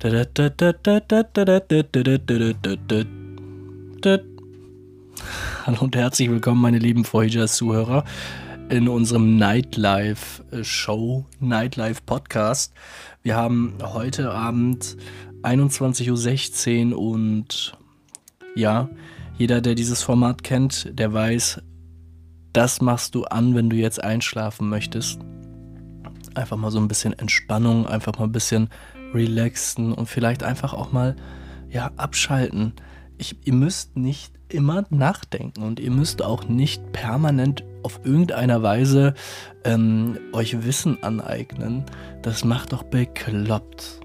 Hallo und herzlich willkommen, meine lieben Voyager-Zuhörer, in unserem Nightlife-Show, Nightlife-Podcast. Wir haben heute Abend 21.16 Uhr und ja, jeder, der dieses Format kennt, der weiß, das machst du an, wenn du jetzt einschlafen möchtest. Einfach mal so ein bisschen Entspannung, einfach mal ein bisschen relaxen und vielleicht einfach auch mal ja, abschalten. Ich, ihr müsst nicht immer nachdenken und ihr müsst auch nicht permanent auf irgendeiner Weise ähm, euch Wissen aneignen. Das macht doch bekloppt.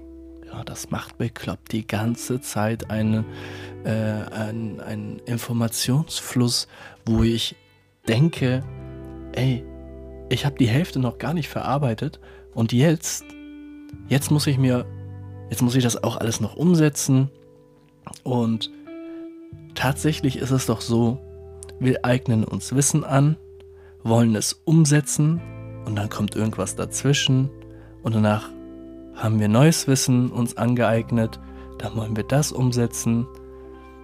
Ja, das macht bekloppt die ganze Zeit einen, äh, einen, einen Informationsfluss, wo ich denke, ey, ich habe die Hälfte noch gar nicht verarbeitet und jetzt, jetzt muss ich mir, jetzt muss ich das auch alles noch umsetzen und tatsächlich ist es doch so, wir eignen uns Wissen an, wollen es umsetzen und dann kommt irgendwas dazwischen und danach haben wir neues Wissen uns angeeignet, dann wollen wir das umsetzen.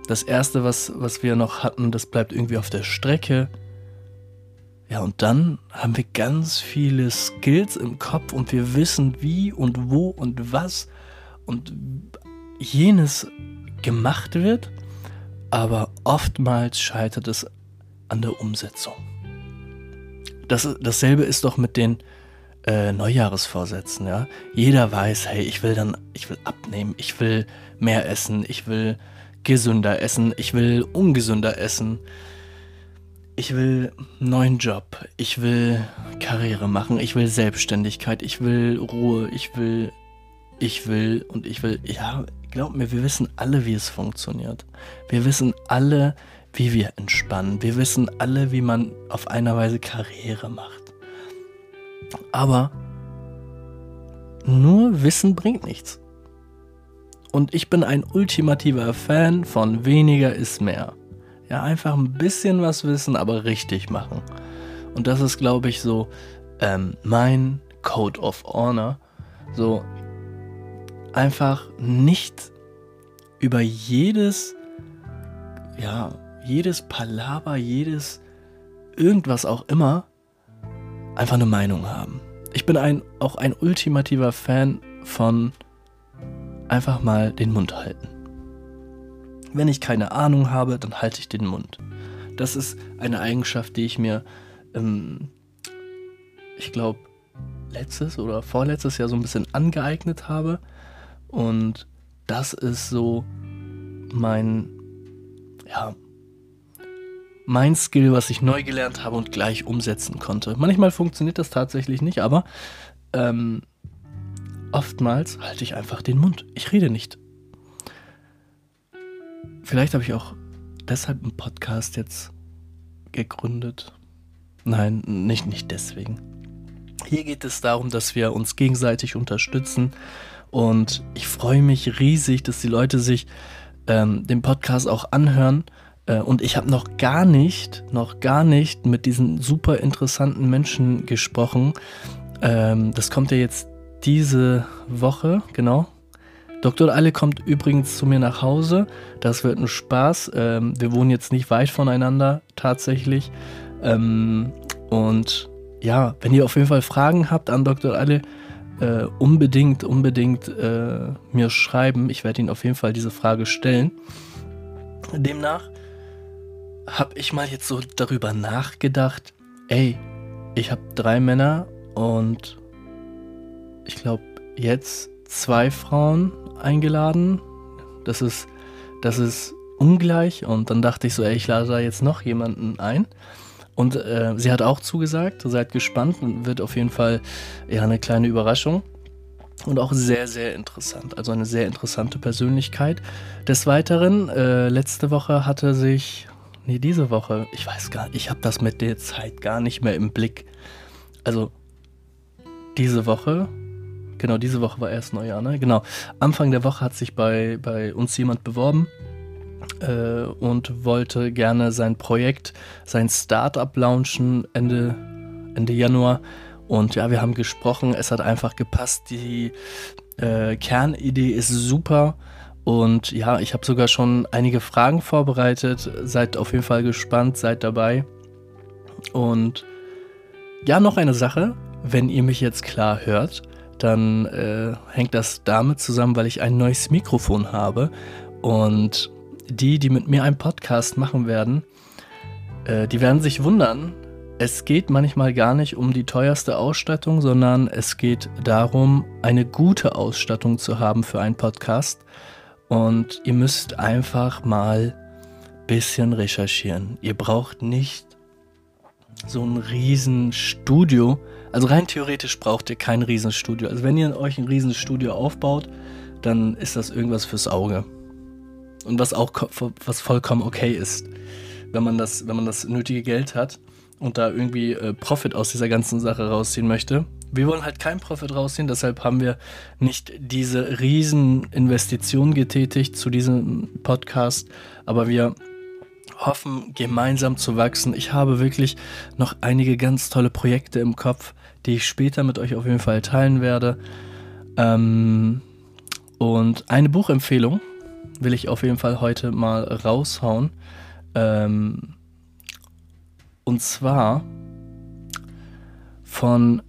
Das erste, was, was wir noch hatten, das bleibt irgendwie auf der Strecke ja, und dann haben wir ganz viele Skills im Kopf und wir wissen, wie und wo und was und jenes gemacht wird, aber oftmals scheitert es an der Umsetzung. Das, dasselbe ist doch mit den äh, Neujahresvorsätzen, ja. Jeder weiß, hey, ich will dann, ich will abnehmen, ich will mehr essen, ich will gesünder essen, ich will ungesünder essen ich will einen neuen Job, ich will Karriere machen, ich will Selbstständigkeit, ich will Ruhe, ich will, ich will und ich will, ja, glaub mir, wir wissen alle, wie es funktioniert. Wir wissen alle, wie wir entspannen. Wir wissen alle, wie man auf einer Weise Karriere macht. Aber nur Wissen bringt nichts. Und ich bin ein ultimativer Fan von weniger ist mehr. Ja, einfach ein bisschen was wissen, aber richtig machen. Und das ist, glaube ich, so ähm, mein Code of Honor. So einfach nicht über jedes, ja, jedes Palaver, jedes irgendwas auch immer einfach eine Meinung haben. Ich bin ein, auch ein ultimativer Fan von einfach mal den Mund halten. Wenn ich keine Ahnung habe, dann halte ich den Mund. Das ist eine Eigenschaft, die ich mir, ähm, ich glaube, letztes oder vorletztes Jahr so ein bisschen angeeignet habe. Und das ist so mein, ja, mein Skill, was ich neu gelernt habe und gleich umsetzen konnte. Manchmal funktioniert das tatsächlich nicht, aber ähm, oftmals halte ich einfach den Mund. Ich rede nicht. Vielleicht habe ich auch deshalb einen Podcast jetzt gegründet. Nein, nicht, nicht deswegen. Hier geht es darum, dass wir uns gegenseitig unterstützen. Und ich freue mich riesig, dass die Leute sich ähm, den Podcast auch anhören. Äh, und ich habe noch gar nicht, noch gar nicht mit diesen super interessanten Menschen gesprochen. Ähm, das kommt ja jetzt diese Woche, genau. Dr. Alle kommt übrigens zu mir nach Hause. Das wird ein Spaß. Ähm, wir wohnen jetzt nicht weit voneinander tatsächlich. Ähm, und ja, wenn ihr auf jeden Fall Fragen habt an Dr. Alle, äh, unbedingt, unbedingt äh, mir schreiben. Ich werde Ihnen auf jeden Fall diese Frage stellen. Demnach habe ich mal jetzt so darüber nachgedacht, ey, ich habe drei Männer und ich glaube jetzt zwei Frauen eingeladen. Das ist, das ist ungleich. Und dann dachte ich so, ey, ich lade da jetzt noch jemanden ein. Und äh, sie hat auch zugesagt, seid gespannt und wird auf jeden Fall ja eine kleine Überraschung. Und auch sehr, sehr interessant. Also eine sehr interessante Persönlichkeit. Des Weiteren, äh, letzte Woche hatte sich, nee, diese Woche, ich weiß gar nicht, ich habe das mit der Zeit gar nicht mehr im Blick. Also diese Woche Genau, diese Woche war erst Neujahr, ne? Genau. Anfang der Woche hat sich bei, bei uns jemand beworben äh, und wollte gerne sein Projekt, sein Startup launchen Ende, Ende Januar. Und ja, wir haben gesprochen, es hat einfach gepasst, die, Äh, Kernidee ist super. Und ja, ich habe sogar schon einige Fragen vorbereitet. Seid auf jeden Fall gespannt, seid dabei. Und ja, noch eine Sache. Wenn ihr mich jetzt klar hört, dann äh, hängt das damit zusammen, weil ich ein neues Mikrofon habe. Und die, die mit mir einen Podcast machen werden, äh, die werden sich wundern. Es geht manchmal gar nicht um die teuerste Ausstattung, sondern es geht darum, eine gute Ausstattung zu haben für einen Podcast. Und ihr müsst einfach mal ein bisschen recherchieren. Ihr braucht nicht so ein Riesenstudio. Also rein theoretisch braucht ihr kein Riesenstudio. Also wenn ihr euch ein Riesenstudio aufbaut, dann ist das irgendwas fürs Auge. Und was auch was vollkommen okay ist, wenn man das, wenn man das nötige Geld hat und da irgendwie äh, Profit aus dieser ganzen Sache rausziehen möchte. Wir wollen halt keinen Profit rausziehen, deshalb haben wir nicht diese riesen Investitionen getätigt zu diesem Podcast, aber wir hoffen, gemeinsam zu wachsen. Ich habe wirklich noch einige ganz tolle Projekte im Kopf, die ich später mit euch auf jeden Fall teilen werde. Ähm, und eine Buchempfehlung will ich auf jeden Fall heute mal raushauen. Ähm, und zwar von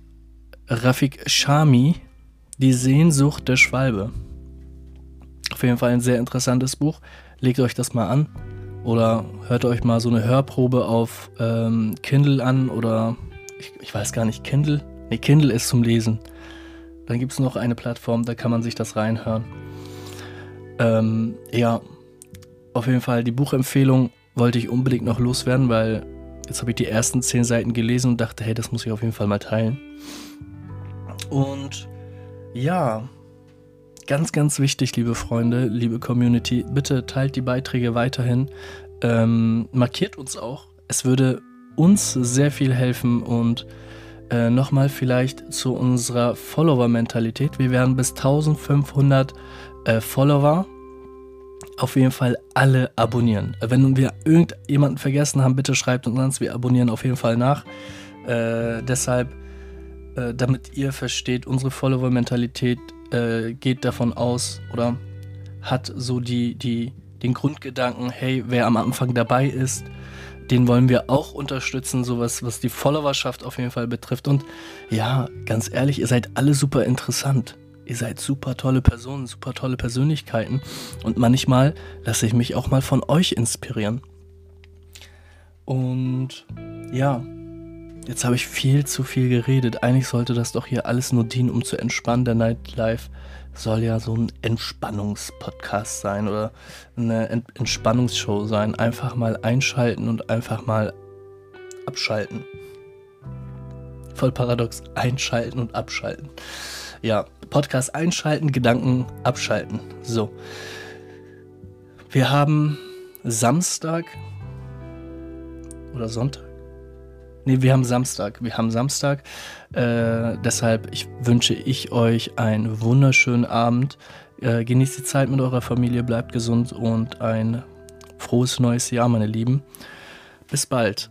Rafik Shami, Die Sehnsucht der Schwalbe. Auf jeden Fall ein sehr interessantes Buch. Legt euch das mal an. Oder hört euch mal so eine Hörprobe auf ähm, Kindle an oder ich, ich, weiß gar nicht, Kindle? Ne, Kindle ist zum Lesen. Dann gibt es noch eine Plattform, da kann man sich das reinhören. Ähm, ja, auf jeden Fall die Buchempfehlung wollte ich unbedingt noch loswerden, weil jetzt habe ich die ersten zehn Seiten gelesen und dachte, hey, das muss ich auf jeden Fall mal teilen. Und ja, Ganz, ganz wichtig, liebe Freunde, liebe Community, bitte teilt die Beiträge weiterhin. Ähm, markiert uns auch. Es würde uns sehr viel helfen und äh, nochmal vielleicht zu unserer Follower-Mentalität. Wir werden bis 1500 äh, Follower auf jeden Fall alle abonnieren. Wenn wir irgendjemanden vergessen haben, bitte schreibt uns an, wir abonnieren auf jeden Fall nach. Äh, deshalb, äh, damit ihr versteht, unsere Follower-Mentalität äh, geht davon aus oder hat so die, die, den Grundgedanken, hey, wer am Anfang dabei ist, den wollen wir auch unterstützen, sowas, was die Followerschaft auf jeden Fall betrifft. Und ja, ganz ehrlich, ihr seid alle super interessant. Ihr seid super tolle Personen, super tolle Persönlichkeiten. Und manchmal lasse ich mich auch mal von euch inspirieren. Und ja, Jetzt habe ich viel zu viel geredet. Eigentlich sollte das doch hier alles nur dienen, um zu entspannen. Der Nightlife soll ja so ein Entspannungspodcast sein oder eine Entspannungsshow sein. Einfach mal einschalten und einfach mal abschalten. Voll paradox. Einschalten und abschalten. Ja, Podcast einschalten, Gedanken abschalten. So. Wir haben Samstag oder Sonntag. Nee, wir haben Samstag. Wir haben Samstag. Äh, deshalb ich, wünsche ich euch einen wunderschönen Abend. Äh, genießt die Zeit mit eurer Familie, bleibt gesund und ein frohes neues Jahr, meine Lieben. Bis bald.